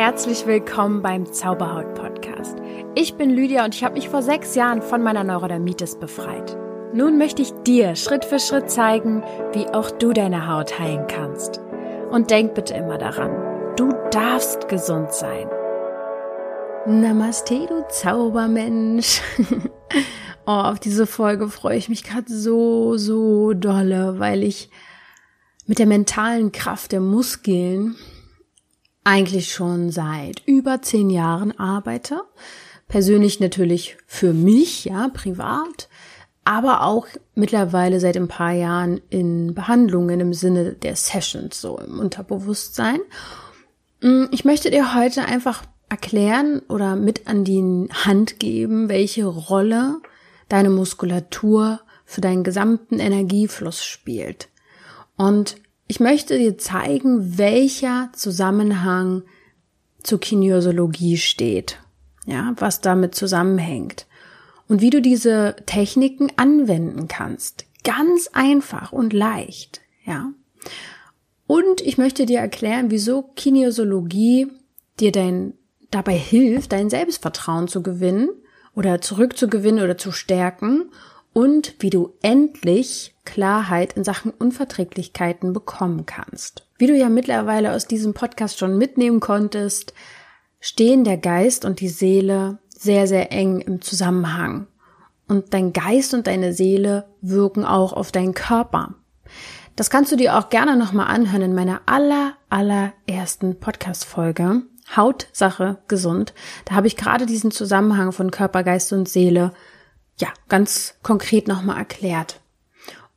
Herzlich willkommen beim Zauberhaut Podcast. Ich bin Lydia und ich habe mich vor sechs Jahren von meiner Neurodermitis befreit. Nun möchte ich dir Schritt für Schritt zeigen, wie auch du deine Haut heilen kannst. Und denk bitte immer daran, du darfst gesund sein. Namaste, du Zaubermensch. oh, auf diese Folge freue ich mich gerade so, so dolle, weil ich mit der mentalen Kraft der Muskeln eigentlich schon seit über zehn Jahren arbeite. Persönlich natürlich für mich, ja, privat, aber auch mittlerweile seit ein paar Jahren in Behandlungen im Sinne der Sessions, so im Unterbewusstsein. Mm, ich möchte dir heute einfach erklären oder mit an die Hand geben, welche Rolle deine Muskulatur für deinen gesamten Energiefluss spielt. Und ich möchte dir zeigen, welcher Zusammenhang zur Kinesiologie steht. Ja, was damit zusammenhängt. Und wie du diese Techniken anwenden kannst. Ganz einfach und leicht. Ja. Und ich möchte dir erklären, wieso Kinesiologie dir dein, dabei hilft, dein Selbstvertrauen zu gewinnen oder zurückzugewinnen oder zu stärken und wie du endlich Klarheit in Sachen Unverträglichkeiten bekommen kannst. Wie du ja mittlerweile aus diesem Podcast schon mitnehmen konntest, stehen der Geist und die Seele sehr, sehr eng im Zusammenhang. Und dein Geist und deine Seele wirken auch auf deinen Körper. Das kannst du dir auch gerne nochmal anhören in meiner aller, allerersten Podcast-Folge. Hautsache gesund. Da habe ich gerade diesen Zusammenhang von Körper, Geist und Seele ja, ganz konkret nochmal erklärt.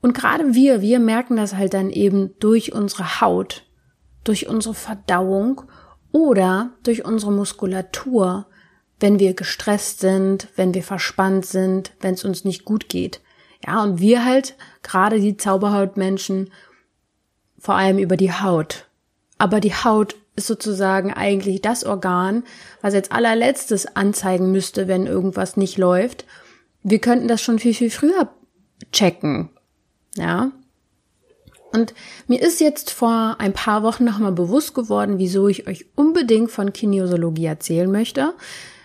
Und gerade wir, wir merken das halt dann eben durch unsere Haut, durch unsere Verdauung oder durch unsere Muskulatur, wenn wir gestresst sind, wenn wir verspannt sind, wenn es uns nicht gut geht. Ja, und wir halt, gerade die Zauberhautmenschen, vor allem über die Haut. Aber die Haut ist sozusagen eigentlich das Organ, was als allerletztes anzeigen müsste, wenn irgendwas nicht läuft wir könnten das schon viel, viel früher checken. Ja. Und mir ist jetzt vor ein paar Wochen nochmal bewusst geworden, wieso ich euch unbedingt von Kinesiologie erzählen möchte.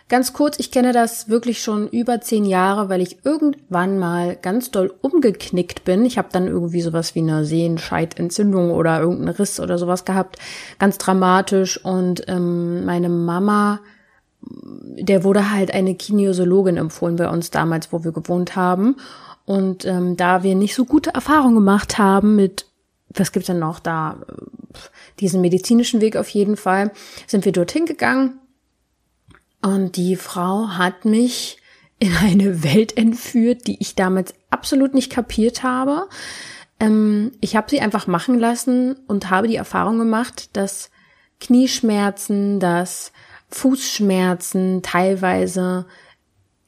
Ganz kurz, ich kenne das wirklich schon über zehn Jahre, weil ich irgendwann mal ganz doll umgeknickt bin. Ich habe dann irgendwie sowas wie eine Sehenscheidentzündung oder irgendeinen Riss oder sowas gehabt. Ganz dramatisch. Und ähm, meine Mama der wurde halt eine Kinesiologin empfohlen bei uns damals, wo wir gewohnt haben. Und ähm, da wir nicht so gute Erfahrungen gemacht haben mit, was gibt's denn noch da, diesen medizinischen Weg auf jeden Fall, sind wir dorthin gegangen. Und die Frau hat mich in eine Welt entführt, die ich damals absolut nicht kapiert habe. Ähm, ich habe sie einfach machen lassen und habe die Erfahrung gemacht, dass Knieschmerzen, dass Fußschmerzen teilweise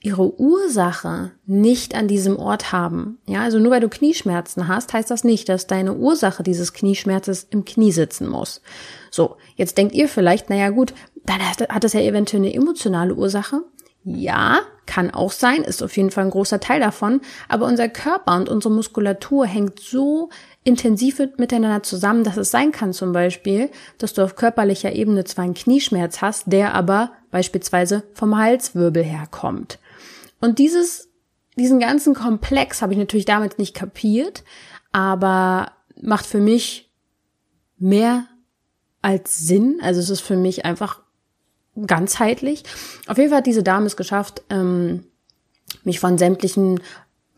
ihre Ursache nicht an diesem Ort haben. Ja, also nur weil du Knieschmerzen hast, heißt das nicht, dass deine Ursache dieses Knieschmerzes im Knie sitzen muss. So, jetzt denkt ihr vielleicht, naja gut, dann hat das ja eventuell eine emotionale Ursache. Ja, kann auch sein, ist auf jeden Fall ein großer Teil davon, aber unser Körper und unsere Muskulatur hängt so intensiv miteinander zusammen, dass es sein kann zum Beispiel, dass du auf körperlicher Ebene zwar einen Knieschmerz hast, der aber beispielsweise vom Halswirbel herkommt. Und dieses, diesen ganzen Komplex habe ich natürlich damals nicht kapiert, aber macht für mich mehr als Sinn. Also es ist für mich einfach ganzheitlich. Auf jeden Fall hat diese Dame es geschafft, ähm, mich von sämtlichen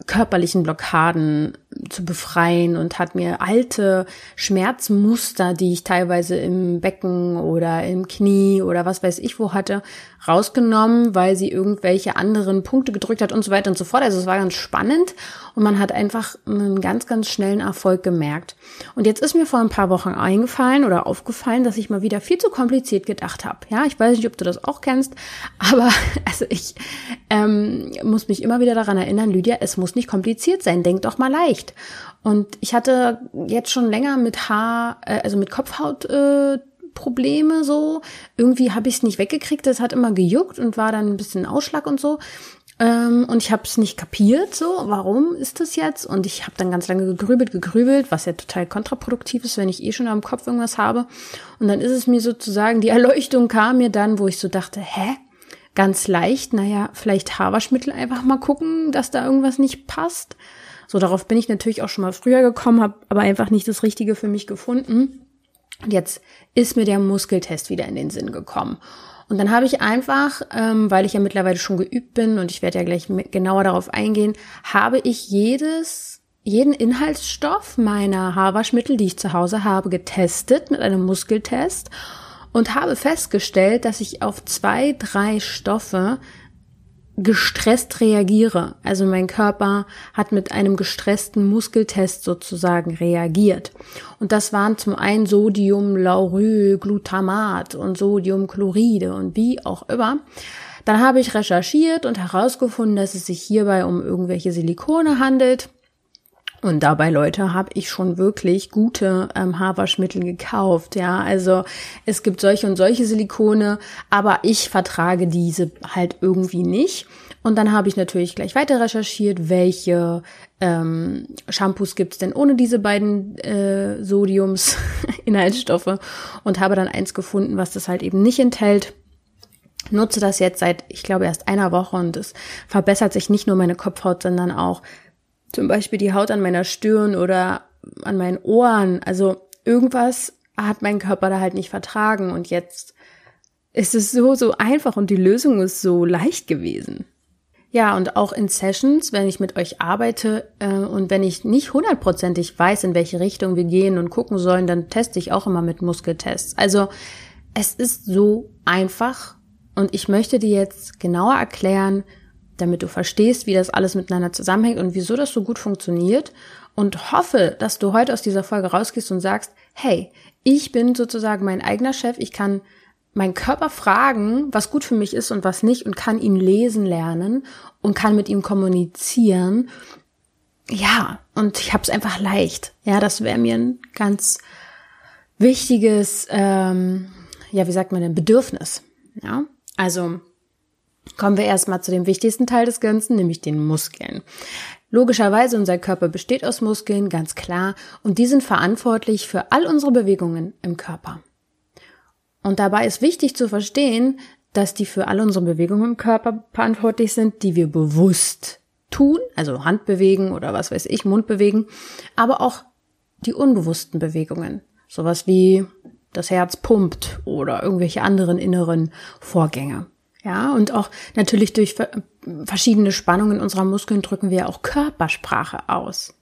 körperlichen Blockaden zu befreien und hat mir alte Schmerzmuster, die ich teilweise im Becken oder im Knie oder was weiß ich wo hatte, rausgenommen, weil sie irgendwelche anderen Punkte gedrückt hat und so weiter und so fort. Also es war ganz spannend und man hat einfach einen ganz, ganz schnellen Erfolg gemerkt. Und jetzt ist mir vor ein paar Wochen eingefallen oder aufgefallen, dass ich mal wieder viel zu kompliziert gedacht habe. Ja, ich weiß nicht, ob du das auch kennst, aber also ich ähm, muss mich immer wieder daran erinnern, Lydia, es muss nicht kompliziert sein, denk doch mal leicht. Und ich hatte jetzt schon länger mit Haar, äh, also mit Kopfhaut äh, Probleme so. Irgendwie habe ich es nicht weggekriegt, es hat immer gejuckt und war dann ein bisschen Ausschlag und so. Ähm, und ich habe es nicht kapiert, so, warum ist das jetzt? Und ich habe dann ganz lange gegrübelt, gegrübelt, was ja total kontraproduktiv ist, wenn ich eh schon am Kopf irgendwas habe. Und dann ist es mir sozusagen, die Erleuchtung kam mir dann, wo ich so dachte, hä? Ganz leicht, naja, vielleicht Haarwaschmittel einfach mal gucken, dass da irgendwas nicht passt. So, darauf bin ich natürlich auch schon mal früher gekommen, habe aber einfach nicht das Richtige für mich gefunden. Und jetzt ist mir der Muskeltest wieder in den Sinn gekommen. Und dann habe ich einfach, ähm, weil ich ja mittlerweile schon geübt bin und ich werde ja gleich genauer darauf eingehen, habe ich jedes, jeden Inhaltsstoff meiner Haarwaschmittel, die ich zu Hause habe, getestet mit einem Muskeltest und habe festgestellt, dass ich auf zwei, drei Stoffe gestresst reagiere. Also mein Körper hat mit einem gestressten Muskeltest sozusagen reagiert. Und das waren zum einen Sodium Laurylglutamat und Sodiumchloride und wie auch immer. Dann habe ich recherchiert und herausgefunden, dass es sich hierbei um irgendwelche Silikone handelt. Und dabei, Leute, habe ich schon wirklich gute ähm, Haarwaschmittel gekauft. Ja, also es gibt solche und solche Silikone, aber ich vertrage diese halt irgendwie nicht. Und dann habe ich natürlich gleich weiter recherchiert, welche ähm, Shampoos gibt's denn ohne diese beiden äh, Sodiums-Inhaltsstoffe und habe dann eins gefunden, was das halt eben nicht enthält nutze das jetzt seit, ich glaube, erst einer Woche und es verbessert sich nicht nur meine Kopfhaut, sondern auch zum Beispiel die Haut an meiner Stirn oder an meinen Ohren. Also irgendwas hat mein Körper da halt nicht vertragen und jetzt ist es so, so einfach und die Lösung ist so leicht gewesen. Ja, und auch in Sessions, wenn ich mit euch arbeite äh, und wenn ich nicht hundertprozentig weiß, in welche Richtung wir gehen und gucken sollen, dann teste ich auch immer mit Muskeltests. Also es ist so einfach und ich möchte dir jetzt genauer erklären, damit du verstehst, wie das alles miteinander zusammenhängt und wieso das so gut funktioniert und hoffe, dass du heute aus dieser Folge rausgehst und sagst, hey, ich bin sozusagen mein eigener Chef, ich kann meinen Körper fragen, was gut für mich ist und was nicht und kann ihn lesen lernen und kann mit ihm kommunizieren. Ja, und ich habe es einfach leicht. Ja, das wäre mir ein ganz wichtiges, ähm, ja, wie sagt man denn, Bedürfnis. Ja, also Kommen wir erstmal zu dem wichtigsten Teil des Ganzen, nämlich den Muskeln. Logischerweise, unser Körper besteht aus Muskeln, ganz klar, und die sind verantwortlich für all unsere Bewegungen im Körper. Und dabei ist wichtig zu verstehen, dass die für all unsere Bewegungen im Körper verantwortlich sind, die wir bewusst tun, also Hand bewegen oder was weiß ich, Mund bewegen, aber auch die unbewussten Bewegungen, sowas wie das Herz pumpt oder irgendwelche anderen inneren Vorgänge. Ja, und auch natürlich durch verschiedene Spannungen unserer Muskeln drücken wir auch Körpersprache aus.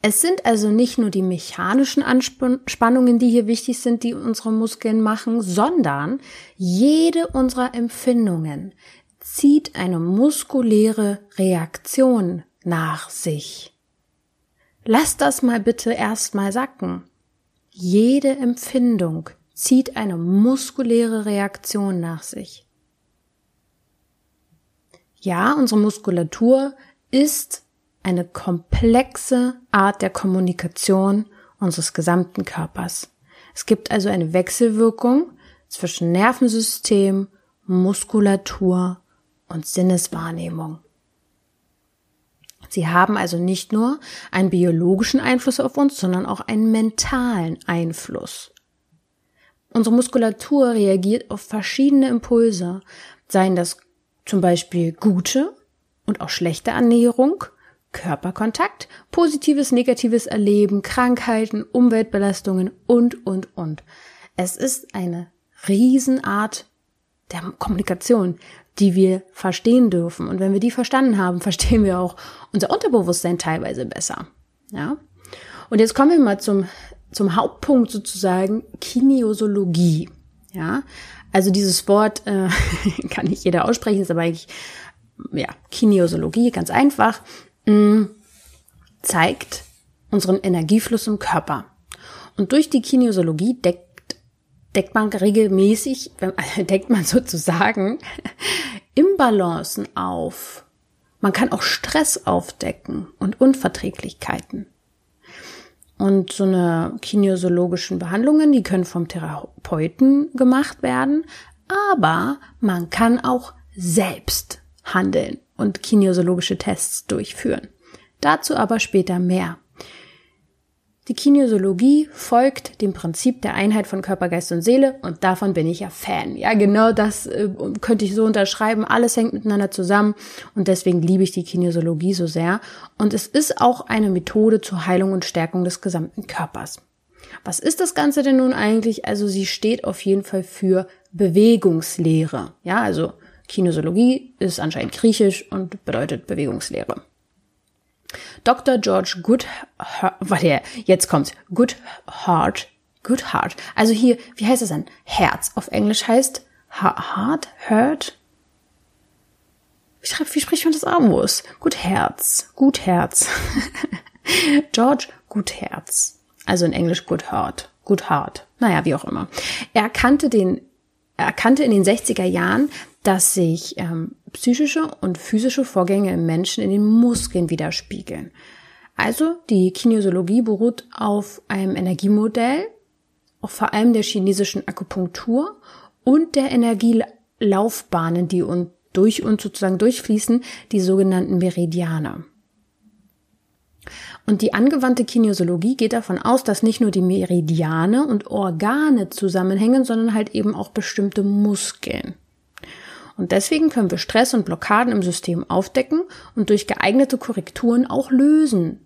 Es sind also nicht nur die mechanischen Anspannungen, die hier wichtig sind, die unsere Muskeln machen, sondern jede unserer Empfindungen zieht eine muskuläre Reaktion nach sich. Lass das mal bitte erstmal sacken. Jede Empfindung zieht eine muskuläre Reaktion nach sich. Ja, unsere Muskulatur ist eine komplexe Art der Kommunikation unseres gesamten Körpers. Es gibt also eine Wechselwirkung zwischen Nervensystem, Muskulatur und Sinneswahrnehmung. Sie haben also nicht nur einen biologischen Einfluss auf uns, sondern auch einen mentalen Einfluss. Unsere Muskulatur reagiert auf verschiedene Impulse, seien das zum Beispiel gute und auch schlechte Ernährung, Körperkontakt, positives, negatives Erleben, Krankheiten, Umweltbelastungen und, und, und. Es ist eine Riesenart der Kommunikation, die wir verstehen dürfen. Und wenn wir die verstanden haben, verstehen wir auch unser Unterbewusstsein teilweise besser. Ja. Und jetzt kommen wir mal zum, zum Hauptpunkt sozusagen Kinesiologie. Ja. Also dieses Wort äh, kann nicht jeder aussprechen, ist aber eigentlich, ja, Kinesiologie, ganz einfach, mh, mm, zeigt unseren Energiefluss im Körper. Und durch die Kinesiologie deckt, deckt man regelmäßig, deckt man sozusagen Imbalancen auf. Man kann auch Stress aufdecken und Unverträglichkeiten. Und so eine kinesiologischen Behandlungen, die können vom Therapeuten gemacht werden, aber man kann auch selbst handeln und kinesiologische Tests durchführen. Dazu aber später mehr. Die Kinesiologie folgt dem Prinzip der Einheit von Körper, Geist und Seele und davon bin ich ja Fan. Ja, genau das äh, könnte ich so unterschreiben. Alles hängt miteinander zusammen und deswegen liebe ich die Kinesiologie so sehr. Und es ist auch eine Methode zur Heilung und Stärkung des gesamten Körpers. Was ist das Ganze denn nun eigentlich? Also sie steht auf jeden Fall für Bewegungslehre. Ja, also Kinesiologie ist anscheinend griechisch und bedeutet Bewegungslehre. Dr. George Goodhart, warte, jetzt kommt's, Goodhart, Goodhart. Also hier, wie heißt es denn? Herz. Auf Englisch heißt Heart, Hurt. Wie spricht man das aus? Gutherz, Gutherz. George Gutherz. Also in Englisch Goodhart, Goodhart. Naja, wie auch immer. Er kannte den, er erkannte in den 60er Jahren, dass sich ähm, psychische und physische Vorgänge im Menschen in den Muskeln widerspiegeln. Also die Kinesiologie beruht auf einem Energiemodell, auch vor allem der chinesischen Akupunktur und der Energielaufbahnen, die uns durch uns sozusagen durchfließen, die sogenannten Meridiane. Und die angewandte Kinesiologie geht davon aus, dass nicht nur die Meridiane und Organe zusammenhängen, sondern halt eben auch bestimmte Muskeln. Und deswegen können wir Stress und Blockaden im System aufdecken und durch geeignete Korrekturen auch lösen,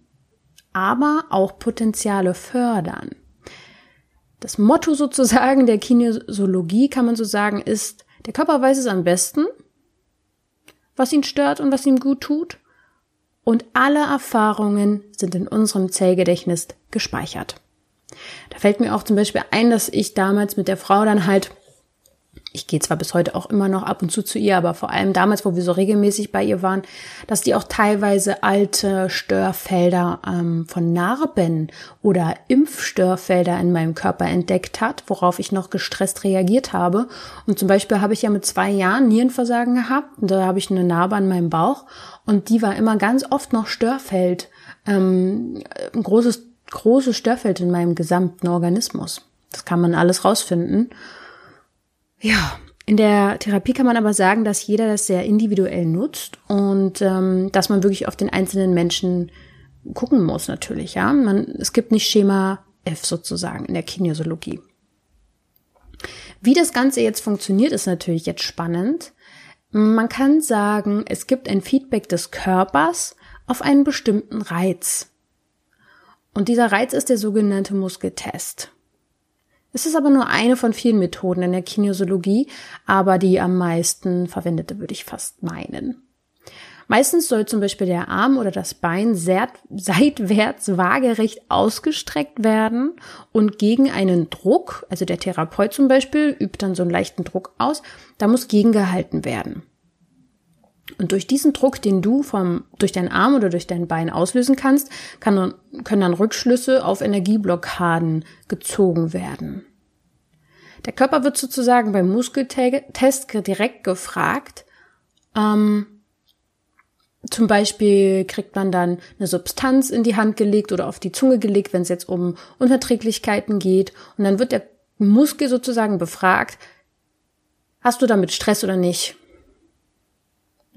aber auch Potenziale fördern. Das Motto sozusagen der Kinesiologie kann man so sagen ist, der Körper weiß es am besten, was ihn stört und was ihm gut tut. Und alle Erfahrungen sind in unserem Zellgedächtnis gespeichert. Da fällt mir auch zum Beispiel ein, dass ich damals mit der Frau dann halt ich gehe zwar bis heute auch immer noch ab und zu zu ihr, aber vor allem damals, wo wir so regelmäßig bei ihr waren, dass die auch teilweise alte Störfelder ähm, von Narben oder Impfstörfelder in meinem Körper entdeckt hat, worauf ich noch gestresst reagiert habe. Und zum Beispiel habe ich ja mit zwei Jahren Nierenversagen gehabt und da habe ich eine Narbe an meinem Bauch und die war immer ganz oft noch Störfeld, ähm, ein großes, großes Störfeld in meinem gesamten Organismus. Das kann man alles rausfinden. Ja, in der Therapie kann man aber sagen, dass jeder das sehr individuell nutzt und ähm, dass man wirklich auf den einzelnen Menschen gucken muss natürlich. Ja, man, es gibt nicht Schema F sozusagen in der Kinesiologie. Wie das Ganze jetzt funktioniert, ist natürlich jetzt spannend. Man kann sagen, es gibt ein Feedback des Körpers auf einen bestimmten Reiz. Und dieser Reiz ist der sogenannte Muskeltest. Es ist aber nur eine von vielen Methoden in der Kinesiologie, aber die am meisten verwendete würde ich fast meinen. Meistens soll zum Beispiel der Arm oder das Bein seitwärts waagerecht ausgestreckt werden und gegen einen Druck, also der Therapeut zum Beispiel übt dann so einen leichten Druck aus, da muss gegengehalten werden. Und durch diesen Druck, den du vom, durch deinen Arm oder durch dein Bein auslösen kannst, kann, können dann Rückschlüsse auf Energieblockaden gezogen werden. Der Körper wird sozusagen beim Muskeltest direkt gefragt. Ähm, zum Beispiel kriegt man dann eine Substanz in die Hand gelegt oder auf die Zunge gelegt, wenn es jetzt um Unverträglichkeiten geht. Und dann wird der Muskel sozusagen befragt, hast du damit Stress oder nicht?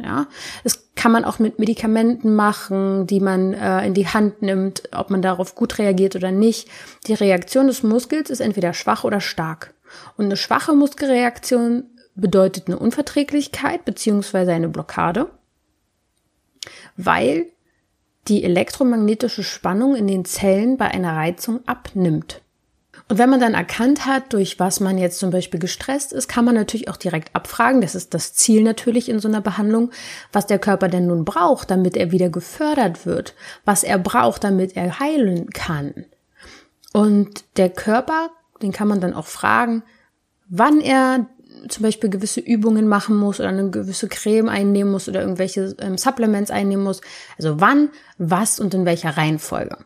Ja, das kann man auch mit Medikamenten machen, die man äh, in die Hand nimmt, ob man darauf gut reagiert oder nicht. Die Reaktion des Muskels ist entweder schwach oder stark. Und eine schwache Muskelreaktion bedeutet eine Unverträglichkeit beziehungsweise eine Blockade, weil die elektromagnetische Spannung in den Zellen bei einer Reizung abnimmt. Und wenn man dann erkannt hat, durch was man jetzt zum Beispiel gestresst ist, kann man natürlich auch direkt abfragen, das ist das Ziel natürlich in so einer Behandlung, was der Körper denn nun braucht, damit er wieder gefördert wird, was er braucht, damit er heilen kann. Und der Körper, den kann man dann auch fragen, wann er zum Beispiel gewisse Übungen machen muss oder eine gewisse Creme einnehmen muss oder irgendwelche ähm, Supplements einnehmen muss. Also wann, was und in welcher Reihenfolge.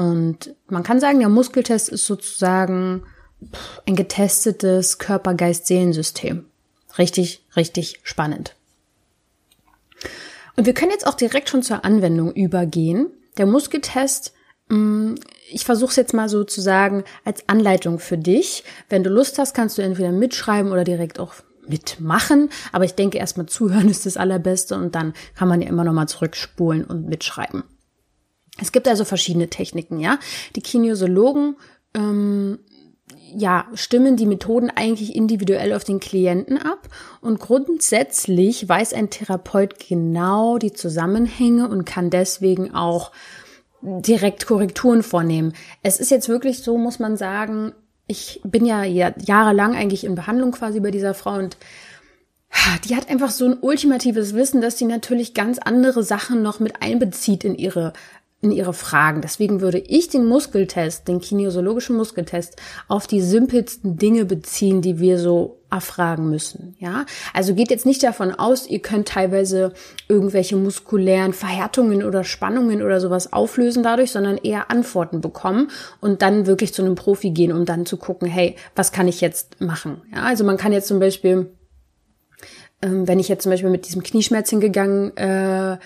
Und man kann sagen, der Muskeltest ist sozusagen ein getestetes Körper-Geist-Seelensystem. Richtig, richtig spannend. Und wir können jetzt auch direkt schon zur Anwendung übergehen. Der Muskeltest, mm, ich versuche es jetzt mal sozusagen als Anleitung für dich. Wenn du Lust hast, kannst du entweder mitschreiben oder direkt auch mitmachen. Aber ich denke, erstmal zuhören ist das Allerbeste und dann kann man ja immer nochmal zurückspulen und mitschreiben. Es gibt also verschiedene Techniken, ja. Die Kinesiologen ähm, ja, stimmen die Methoden eigentlich individuell auf den Klienten ab und grundsätzlich weiß ein Therapeut genau die Zusammenhänge und kann deswegen auch direkt Korrekturen vornehmen. Es ist jetzt wirklich so, muss man sagen, ich bin ja jahrelang eigentlich in Behandlung quasi bei dieser Frau und die hat einfach so ein ultimatives Wissen, dass sie natürlich ganz andere Sachen noch mit einbezieht in ihre in ihre Fragen. Deswegen würde ich den Muskeltest, den kinesiologischen Muskeltest, auf die simpelsten Dinge beziehen, die wir so erfragen müssen. Ja, also geht jetzt nicht davon aus, ihr könnt teilweise irgendwelche muskulären Verhärtungen oder Spannungen oder sowas auflösen dadurch, sondern eher Antworten bekommen und dann wirklich zu einem Profi gehen, um dann zu gucken, hey, was kann ich jetzt machen? Ja, also man kann jetzt zum Beispiel, ähm, wenn ich jetzt zum Beispiel mit diesem Knieschmerz hingegangen äh,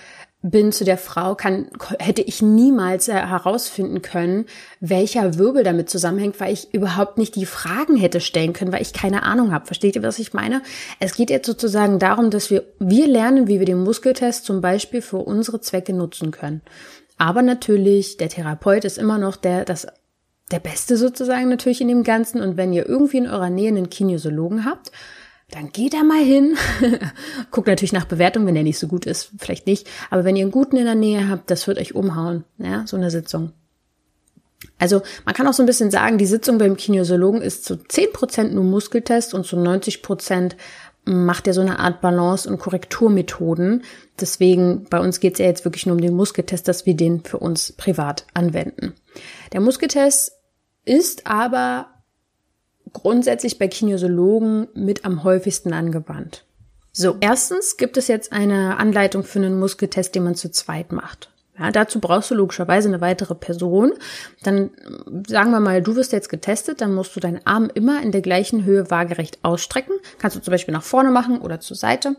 bin zu der Frau, kann, hätte ich niemals äh, herausfinden können, welcher Wirbel damit zusammenhängt, weil ich überhaupt nicht die Fragen hätte stellen können, weil ich keine Ahnung habe. Versteht ihr, was ich meine? Es geht jetzt sozusagen darum, dass wir, wir lernen, wie wir den Muskeltest zum Beispiel für unsere Zwecke nutzen können. Aber natürlich, der Therapeut ist immer noch der, das, der Beste sozusagen natürlich in dem Ganzen. Und wenn ihr irgendwie in eurer Nähe einen Kinesiologen habt, dann geht da mal hin. Guckt natürlich nach Bewertung, wenn der nicht so gut ist, vielleicht nicht. Aber wenn ihr einen guten in der Nähe habt, das wird euch umhauen, ja, so eine Sitzung. Also man kann auch so ein bisschen sagen, die Sitzung beim Kinesiologen ist zu 10% nur Muskeltest und zu 90% macht er so eine Art Balance- und Korrekturmethoden. Deswegen, bei uns geht es ja jetzt wirklich nur um den Muskeltest, dass wir den für uns privat anwenden. Der Muskeltest ist aber grundsätzlich bei Kinesiologen mit am häufigsten angewandt. So, erstens gibt es jetzt eine Anleitung für einen Muskeltest, den man zu zweit macht. Ja, dazu brauchst du logischerweise eine weitere Person. Dann sagen wir mal, du wirst jetzt getestet, dann musst du deinen Arm immer in der gleichen Höhe waagerecht ausstrecken. Kannst du zum Beispiel nach vorne machen oder zur Seite.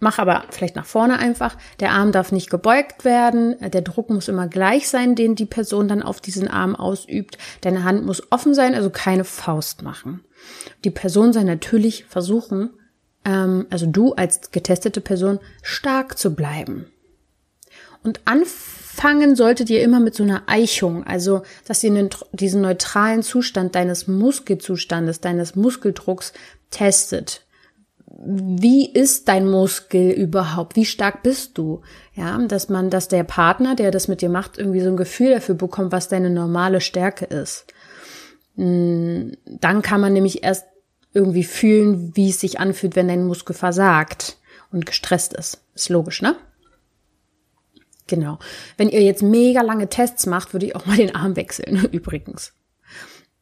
Mach aber vielleicht nach vorne einfach. Der Arm darf nicht gebeugt werden. Der Druck muss immer gleich sein, den die Person dann auf diesen Arm ausübt. Deine Hand muss offen sein, also keine Faust machen. Die Person soll natürlich versuchen, ähm, also du als getestete Person, stark zu bleiben. Und anfangen solltet ihr immer mit so einer Eichung, also dass ihr diesen neutralen Zustand deines Muskelzustandes, deines Muskeldrucks testet wie ist dein Muskel überhaupt? Wie stark bist du? Ja, dass man, dass der Partner, der das mit dir macht, irgendwie so ein Gefühl dafür bekommt, was deine normale Stärke ist. Hm, dann kann man nämlich erst irgendwie fühlen, wie es sich anfühlt, wenn dein Muskel versagt und gestresst ist. Ist logisch, ne? Genau. Wenn ihr jetzt mega lange Tests macht, würde ich auch mal den Arm wechseln, übrigens.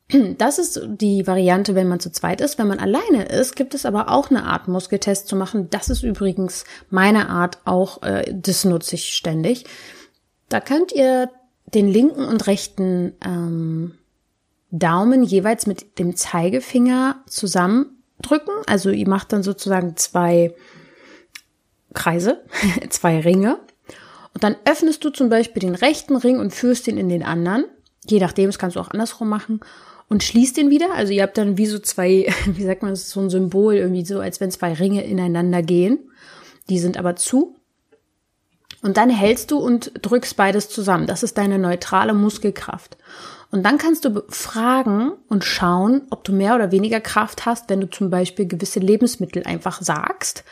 Das ist die Variante, wenn man zu zweit ist. Wenn man alleine ist, gibt es aber auch eine Art Muskeltest zu machen. Das ist übrigens meine Art auch, äh, das nutze ich ständig. Da könnt ihr den linken und rechten ähm, Daumen jeweils mit dem Zeigefinger zusammendrücken. Also ihr macht dann sozusagen zwei Kreise, zwei Ringe. Und dann öffnest du zum Beispiel den rechten Ring und führst ihn in den anderen. Je nachdem, das kannst du auch andersrum machen und schließt den wieder. Also ihr habt dann wie so zwei, wie sagt man, so ein Symbol, irgendwie so, als wenn zwei Ringe ineinander gehen. Die sind aber zu. Und dann hältst du und drückst beides zusammen. Das ist deine neutrale Muskelkraft. Und dann kannst du fragen und schauen, ob du mehr oder weniger Kraft hast, wenn du zum Beispiel gewisse Lebensmittel einfach sagst.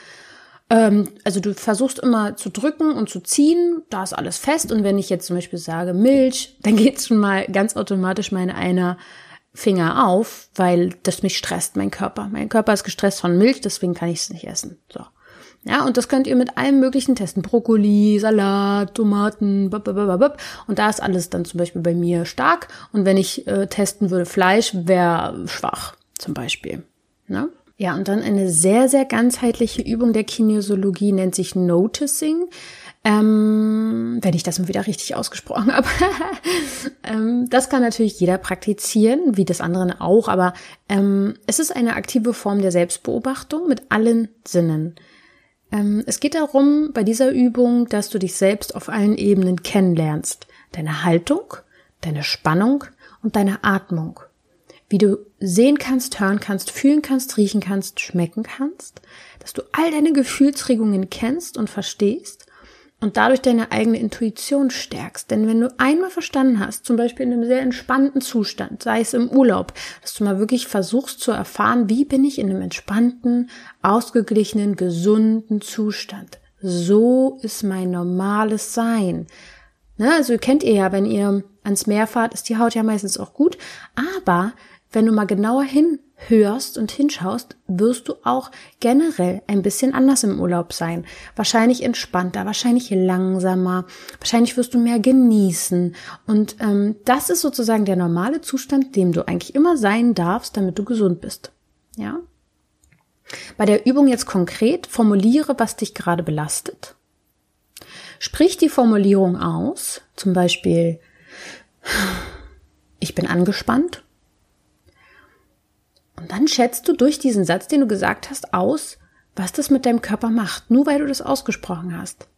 Ähm, also du versuchst immer zu drücken und zu ziehen, da ist alles fest. Und wenn ich jetzt zum Beispiel sage Milch, dann geht schon mal ganz automatisch meine einer Finger auf, weil das mich stresst, mein Körper. Mein Körper ist gestresst von Milch, deswegen kann ich es nicht essen. So. Ja, und das könnt ihr mit allem möglichen testen. Brokkoli, Salat, Tomaten, babababab. und da ist alles dann zum Beispiel bei mir stark. Und wenn ich äh, testen würde, Fleisch wäre schwach, zum Beispiel. Ne? Ja, und dann eine sehr, sehr ganzheitliche Übung der Kinesiologie nennt sich Noticing. Ähm, wenn ich das mal wieder richtig ausgesprochen habe. ähm, das kann natürlich jeder praktizieren, wie das andere auch, aber ähm, es ist eine aktive Form der Selbstbeobachtung mit allen Sinnen. Ähm, es geht darum, bei dieser Übung, dass du dich selbst auf allen Ebenen kennenlernst. Deine Haltung, deine Spannung und deine Atmung. wie du sehen kannst, hören kannst, fühlen kannst, riechen kannst, schmecken kannst, dass du all deine Gefühlsregungen kennst und verstehst und dadurch deine eigene Intuition stärkst. Denn wenn du einmal verstanden hast, zum Beispiel in einem sehr entspannten Zustand, sei es im Urlaub, dass du mal wirklich versuchst zu erfahren, wie bin ich in einem entspannten, ausgeglichenen, gesunden Zustand. So ist mein normales Sein. Ne, also kennt ihr ja, wenn ihr ans Meer fahrt, ist die Haut ja meistens auch gut. Aber wenn du mal genauer hinhörst und hinschaust, wirst du auch generell ein bisschen anders im Urlaub sein. Wahrscheinlich entspannter, wahrscheinlich langsamer, wahrscheinlich wirst du mehr genießen. Und ähm, das ist sozusagen der normale Zustand, dem du eigentlich immer sein darfst, damit du gesund bist. Ja. Bei der Übung jetzt konkret formuliere, was dich gerade belastet Sprich die Formulierung aus, zum Beispiel, ich bin angespannt. Und dann schätzt du durch diesen Satz, den du gesagt hast, aus, was das mit deinem Körper macht, nur weil du das ausgesprochen hast.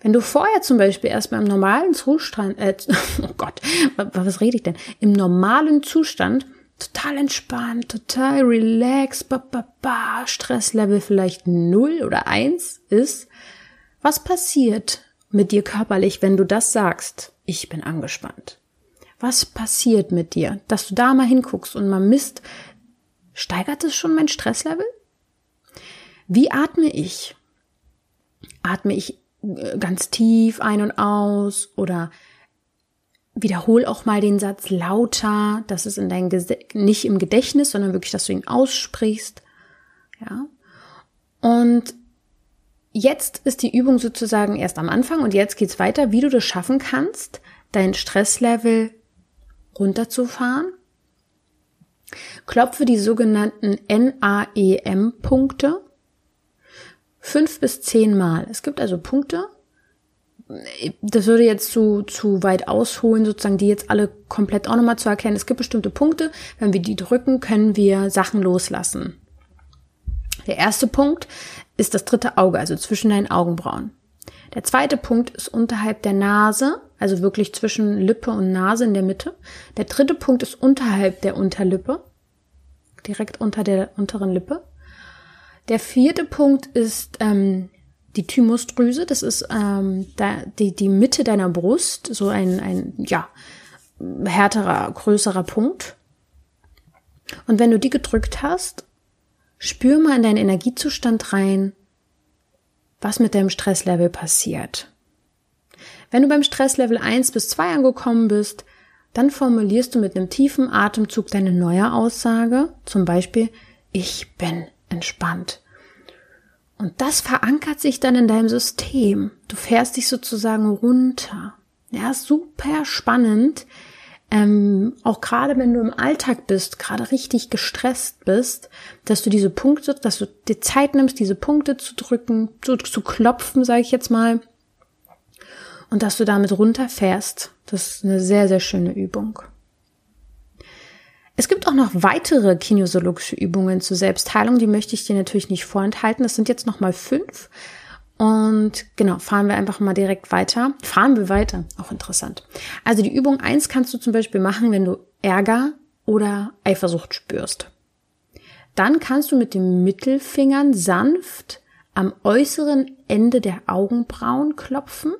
Wenn du vorher zum Beispiel erstmal im normalen Zustand, äh, oh Gott, was rede ich denn? Im normalen Zustand total entspannt, total relaxed, ba, ba, ba, Stresslevel vielleicht null oder eins ist, was passiert, mit dir körperlich, wenn du das sagst, ich bin angespannt? Was passiert mit dir, dass du da mal hinguckst und mal misst, steigert es schon mein Stresslevel? Wie atme ich? Atme ich äh, ganz tief ein und aus oder wiederhol auch mal den Satz lauter, dass es in dein nicht im Gedächtnis, sondern wirklich, dass du ihn aussprichst. Ja. Und Jetzt ist die Übung sozusagen erst am Anfang und jetzt geht's weiter, wie du das schaffen kannst, dein Stresslevel runterzufahren. Klopfe die sogenannten NAEM-Punkte fünf bis zehn Mal. Es gibt also Punkte, das würde jetzt zu, zu weit ausholen, sozusagen die jetzt alle komplett auch nochmal zu erkennen. Es gibt bestimmte Punkte, wenn wir die drücken, können wir Sachen loslassen. Der erste Punkt ist das dritte Auge, also zwischen deinen Augenbrauen. Der zweite Punkt ist unterhalb der Nase, also wirklich zwischen Lippe und Nase in der Mitte. Der dritte Punkt ist unterhalb der Unterlippe, direkt unter der unteren Lippe. Der vierte Punkt ist ähm, die Thymusdrüse, das ist ähm, da, die, die Mitte deiner Brust, so ein, ein ja, härterer, größerer Punkt. Und wenn du die gedrückt hast, Spür mal in deinen Energiezustand rein, was mit deinem Stresslevel passiert. Wenn du beim Stresslevel 1 bis 2 angekommen bist, dann formulierst du mit einem tiefen Atemzug deine neue Aussage, zum Beispiel, ich bin entspannt. Und das verankert sich dann in deinem System. Du fährst dich sozusagen runter. Ja, super spannend, ähm, auch gerade wenn du im Alltag bist, gerade richtig gestresst bist, dass du diese Punkte, dass du dir Zeit nimmst, diese Punkte zu drücken, zu, zu klopfen, sage ich jetzt mal, und dass du damit runterfährst. Das ist eine sehr, sehr schöne Übung. Es gibt auch noch weitere kinesiologische Übungen zur Selbstheilung, die möchte ich dir natürlich nicht vorenthalten. Das sind jetzt nochmal fünf. Und genau, fahren wir einfach mal direkt weiter. Fahren wir weiter. Auch interessant. Also die Übung eins kannst du zum Beispiel machen, wenn du Ärger oder Eifersucht spürst. Dann kannst du mit den Mittelfingern sanft am äußeren Ende der Augenbrauen klopfen.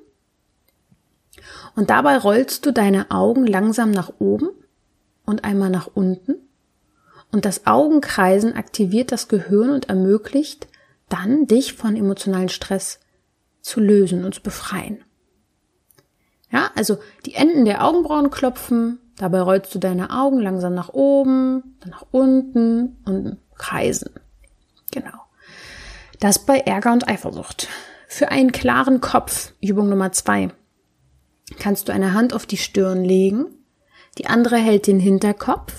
Und dabei rollst du deine Augen langsam nach oben und einmal nach unten. Und das Augenkreisen aktiviert das Gehirn und ermöglicht dann dich von emotionalen Stress zu lösen und zu befreien. Ja, also die Enden der Augenbrauen klopfen, dabei rollst du deine Augen langsam nach oben, dann nach unten und kreisen. Genau. Das bei Ärger und Eifersucht. Für einen klaren Kopf, Übung Nummer zwei, kannst du eine Hand auf die Stirn legen, die andere hält den Hinterkopf,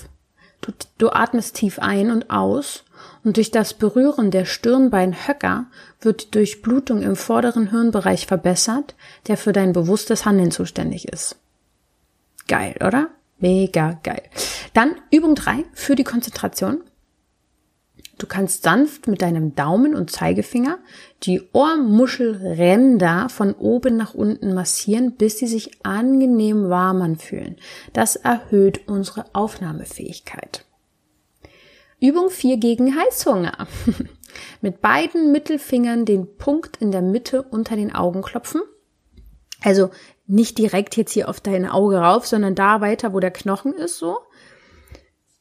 du, du atmest tief ein und aus und durch das Berühren der Stirnbeinhöcker wird die Durchblutung im vorderen Hirnbereich verbessert, der für dein bewusstes Handeln zuständig ist. Geil, oder? Mega geil. Dann Übung drei für die Konzentration. Du kannst sanft mit deinem Daumen und Zeigefinger die Ohrmuschelränder von oben nach unten massieren, bis sie sich angenehm warm anfühlen. Das erhöht unsere Aufnahmefähigkeit. Übung 4 gegen Heißhunger. Mit beiden Mittelfingern den Punkt in der Mitte unter den Augen klopfen. Also nicht direkt jetzt hier auf dein Auge rauf, sondern da weiter, wo der Knochen ist, so.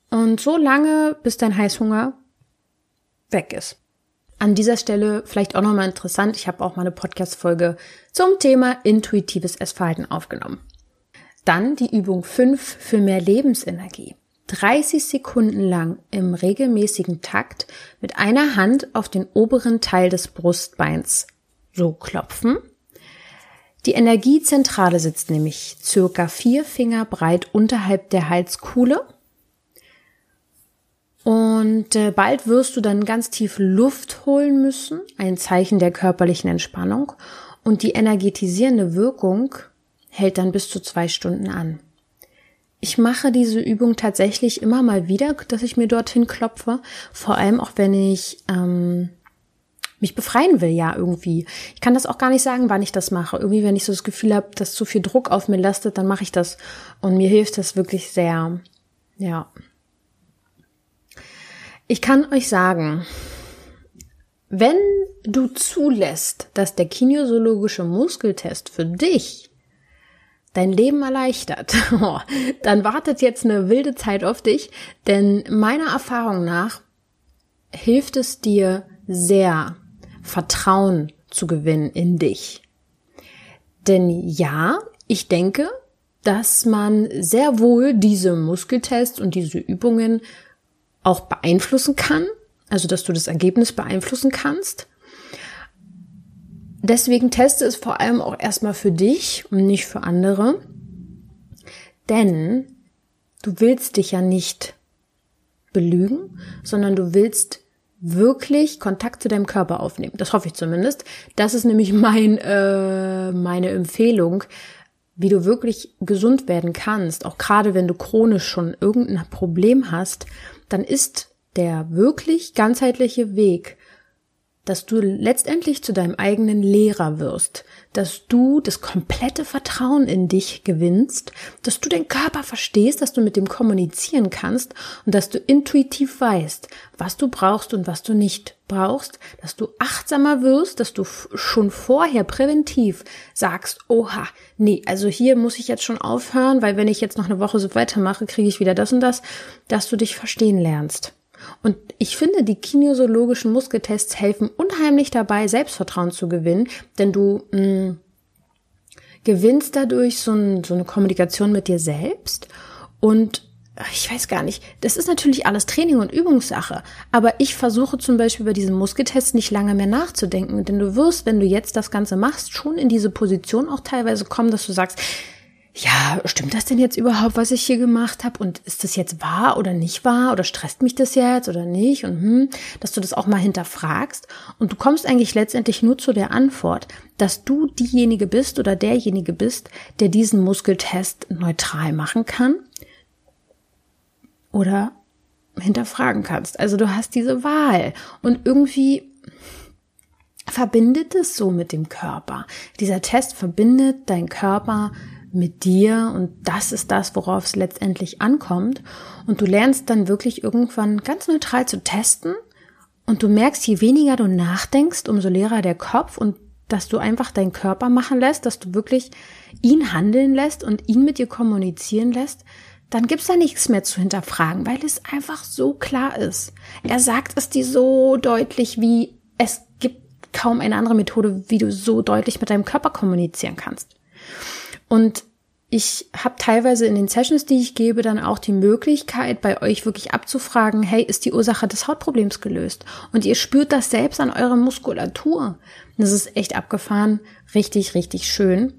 Und so lange, bis dein Heißhunger weg ist. An dieser Stelle vielleicht auch nochmal interessant, ich habe auch mal eine Podcast-Folge zum Thema intuitives Essverhalten aufgenommen. Dann die Übung 5 für mehr Lebensenergie. 30 Sekunden lang im regelmäßigen Takt mit einer Hand auf den oberen Teil des Brustbeins so klopfen. Die Energiezentrale sitzt nämlich circa vier Finger breit unterhalb der Halskuhle. Und äh, bald wirst du dann ganz tief Luft holen müssen, ein Zeichen der körperlichen Entspannung. Und die energetisierende Wirkung hält dann bis zu zwei Stunden an. Ich mache diese Übung tatsächlich immer mal wieder, dass ich mir dorthin klopfe. Vor allem auch wenn ich ähm, mich befreien will, ja, irgendwie. Ich kann das auch gar nicht sagen, wann ich das mache. Irgendwie, wenn ich so das Gefühl habe, dass zu viel Druck auf mir lastet, dann mache ich das. Und mir hilft das wirklich sehr. Ja. Ich kann euch sagen, wenn du zulässt, dass der kinesiologische Muskeltest für dich dein Leben erleichtert, dann wartet jetzt eine wilde Zeit auf dich, denn meiner Erfahrung nach hilft es dir sehr, Vertrauen zu gewinnen in dich. Denn ja, ich denke, dass man sehr wohl diese Muskeltests und diese Übungen auch beeinflussen kann, also dass du das Ergebnis beeinflussen kannst. Deswegen teste es vor allem auch erstmal für dich und nicht für andere. Denn du willst dich ja nicht belügen, sondern du willst wirklich Kontakt zu deinem Körper aufnehmen. Das hoffe ich zumindest. Das ist nämlich mein, äh, meine Empfehlung, wie du wirklich gesund werden kannst. Auch gerade wenn du chronisch schon irgendein Problem hast, dann ist der wirklich ganzheitliche Weg dass du letztendlich zu deinem eigenen Lehrer wirst, dass du das komplette Vertrauen in dich gewinnst, dass du den Körper verstehst, dass du mit dem kommunizieren kannst und dass du intuitiv weißt, was du brauchst und was du nicht brauchst, dass du achtsamer wirst, dass du schon vorher präventiv sagst, oha, nee, also hier muss ich jetzt schon aufhören, weil wenn ich jetzt noch eine Woche so weitermache, kriege ich wieder das und das, dass du dich verstehen lernst. Und ich finde, die kinesiologischen Muskeltests helfen unheimlich dabei, Selbstvertrauen zu gewinnen, denn du mh, mm, gewinnst dadurch so, ein, so eine Kommunikation mit dir selbst. Und ich weiß gar nicht, das ist natürlich alles Training und Übungssache, aber ich versuche zum Beispiel bei diesem Muskeltest nicht lange mehr nachzudenken, denn du wirst, wenn du jetzt das Ganze machst, schon in diese Position auch teilweise kommen, dass du sagst, ja, stimmt das denn jetzt überhaupt, was ich hier gemacht habe? Und ist das jetzt wahr oder nicht wahr? Oder stresst mich das jetzt oder nicht? Und hm, dass du das auch mal hinterfragst. Und du kommst eigentlich letztendlich nur zu der Antwort, dass du diejenige bist oder derjenige bist, der diesen Muskeltest neutral machen kann oder hinterfragen kannst. Also du hast diese Wahl. Und irgendwie verbindet es so mit dem Körper. Dieser Test verbindet dein Körper mit dir und das ist das, worauf es letztendlich ankommt. Und du lernst dann wirklich irgendwann ganz neutral zu testen und du merkst, je weniger du nachdenkst, umso leerer der Kopf und dass du einfach deinen Körper machen lässt, dass du wirklich ihn handeln lässt und ihn mit dir kommunizieren lässt, dann gibt's da nichts mehr zu hinterfragen, weil es einfach so klar ist. Er sagt es dir so deutlich, wie es gibt kaum eine andere Methode, wie du so deutlich mit deinem Körper kommunizieren kannst. Und ich habe teilweise in den Sessions, die ich gebe, dann auch die Möglichkeit, bei euch wirklich abzufragen, hey, ist die Ursache des Hautproblems gelöst? Und ihr spürt das selbst an eurer Muskulatur. Das ist echt abgefahren, richtig, richtig schön.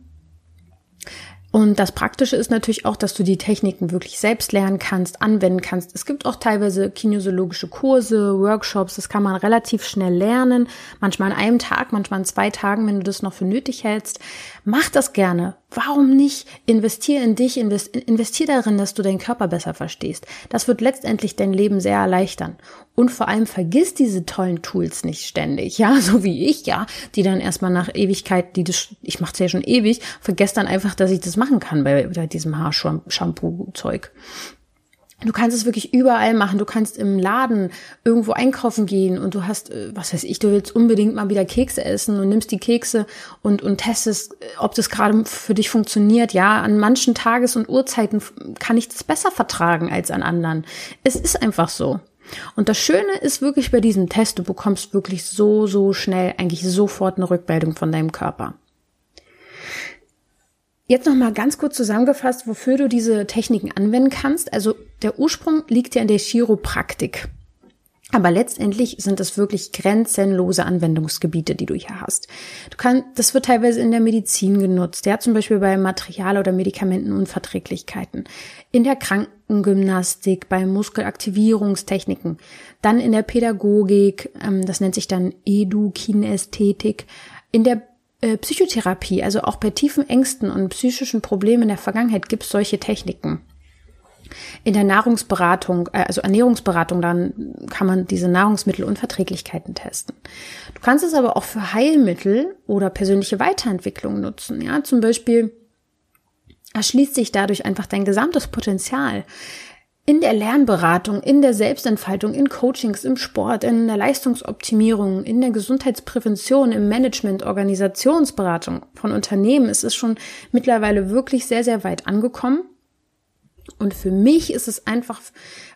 Und das Praktische ist natürlich auch, dass du die Techniken wirklich selbst lernen kannst, anwenden kannst. Es gibt auch teilweise kinesiologische Kurse, Workshops, das kann man relativ schnell lernen. Manchmal an einem Tag, manchmal an zwei Tagen, wenn du das noch für nötig hältst. Mach das gerne. Warum nicht? Investier in dich, investier darin, dass du deinen Körper besser verstehst. Das wird letztendlich dein Leben sehr erleichtern. Und vor allem vergiss diese tollen Tools nicht ständig, ja, so wie ich, ja, die dann erstmal nach Ewigkeit, die das, ich mache es ja schon ewig, vergesse dann einfach, dass ich das machen kann bei, bei diesem Haarshampoo-Zeug. Du kannst es wirklich überall machen. Du kannst im Laden irgendwo einkaufen gehen und du hast, äh, was weiß ich, du willst unbedingt mal wieder Kekse essen und nimmst die Kekse und, und testest, äh, ob das gerade für dich funktioniert. Ja, an manchen Tages- und Uhrzeiten kann ich das besser vertragen als an anderen. Es ist einfach so. Und das Schöne ist wirklich bei diesem Test, du bekommst wirklich so, so schnell eigentlich sofort eine Rückmeldung von deinem Körper. Jetzt noch mal ganz kurz zusammengefasst, wofür du diese Techniken anwenden kannst. Also der Ursprung liegt ja in der Chiropraktik. Aber letztendlich sind es wirklich grenzenlose Anwendungsgebiete, die du hier hast. Du kannst, das wird teilweise in der Medizin genutzt, ja, zum Beispiel bei Material- oder Medikamentenunverträglichkeiten, in der Krankengymnastik, bei Muskelaktivierungstechniken, dann in der Pädagogik, ähm, das nennt sich dann Edukinästhetik, in der äh, Psychotherapie, also auch bei tiefen Ängsten und psychischen Problemen in der Vergangenheit gibt es solche Techniken. In der Nahrungsberatung, äh, also Ernährungsberatung, dann kann man diese Nahrungsmittelunverträglichkeiten testen. Du kannst es aber auch für Heilmittel oder persönliche Weiterentwicklung nutzen. Ja, zum Beispiel erschließt sich dadurch einfach dein gesamtes Potenzial in der Lernberatung, in der Selbstentfaltung, in Coachings, im Sport, in der Leistungsoptimierung, in der Gesundheitsprävention, im Management, Organisationsberatung von Unternehmen ist es schon mittlerweile wirklich sehr, sehr weit angekommen. Und für mich ist es einfach,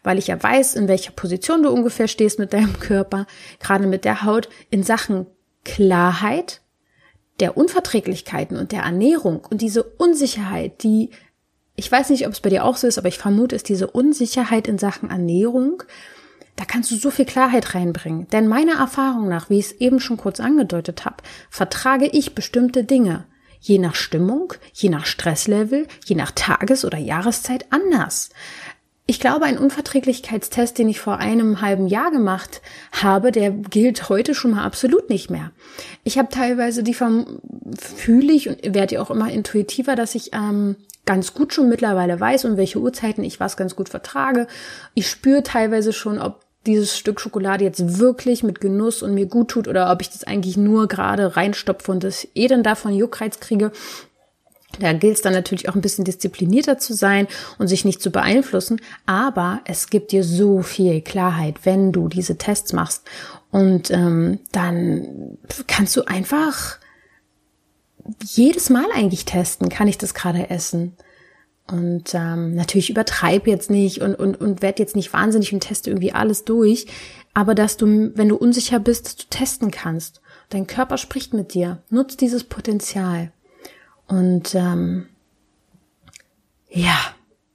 weil ich ja weiß, in welcher Position du ungefähr stehst mit deinem Körper, gerade mit der Haut, in Sachen Klarheit, der Unverträglichkeiten und der Ernährung und diese Unsicherheit, die ich weiß nicht, ob es bei dir auch so ist, aber ich vermute, ist diese Unsicherheit in Sachen Ernährung, da kannst du so viel Klarheit reinbringen. Denn meiner Erfahrung nach, wie ich es eben schon kurz angedeutet habe, vertrage ich bestimmte Dinge je nach Stimmung, je nach Stresslevel, je nach Tages- oder Jahreszeit anders. Ich glaube, ein Unverträglichkeitstest, den ich vor einem halben Jahr gemacht habe, der gilt heute schon mal absolut nicht mehr. Ich habe teilweise die fühle ich und werde ja auch immer intuitiver, dass ich ähm, ganz gut schon mittlerweile weiß und welche Uhrzeiten ich was ganz gut vertrage. Ich spüre teilweise schon, ob dieses Stück Schokolade jetzt wirklich mit Genuss und mir gut tut oder ob ich das eigentlich nur gerade reinstopfe und das eh dann davon Juckreiz kriege. Da gilt es dann natürlich auch ein bisschen disziplinierter zu sein und sich nicht zu beeinflussen. Aber es gibt dir so viel Klarheit, wenn du diese Tests machst. Und ähm, dann kannst du einfach jedes Mal eigentlich testen, kann ich das gerade essen. Und ähm, natürlich übertreib jetzt nicht und, und, und werd jetzt nicht wahnsinnig und teste irgendwie alles durch. Aber dass du, wenn du unsicher bist, dass du testen kannst. Dein Körper spricht mit dir. Nutz dieses Potenzial. Und ähm, ja,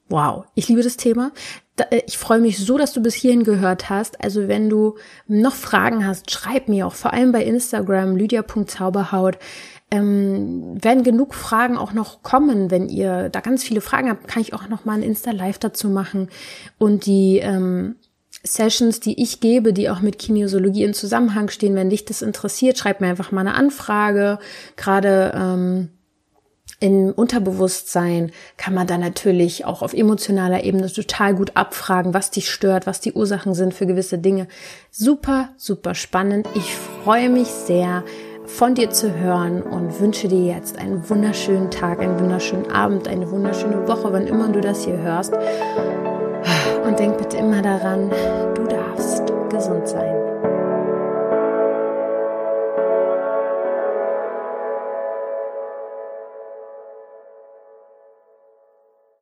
wow, ich liebe das Thema. Äh, ich freue mich so, dass du bis hierhin gehört hast. Also wenn du noch Fragen hast, schreib mir auch, vor allem bei Instagram, lydia.zauberhaut ähm, werden genug Fragen auch noch kommen. Wenn ihr da ganz viele Fragen habt, kann ich auch noch mal ein Insta-Live dazu machen. Und die ähm, Sessions, die ich gebe, die auch mit Kinesiologie in Zusammenhang stehen, wenn dich das interessiert, schreib mir einfach mal eine Anfrage. Gerade ähm, im Unterbewusstsein kann man da natürlich auch auf emotionaler Ebene total gut abfragen, was dich stört, was die Ursachen sind für gewisse Dinge. Super, super spannend. Ich freue mich sehr von dir zu hören und wünsche dir jetzt einen wunderschönen Tag, einen wunderschönen Abend, eine wunderschöne Woche, wann immer du das hier hörst. Und denk bitte immer daran, du darfst gesund sein.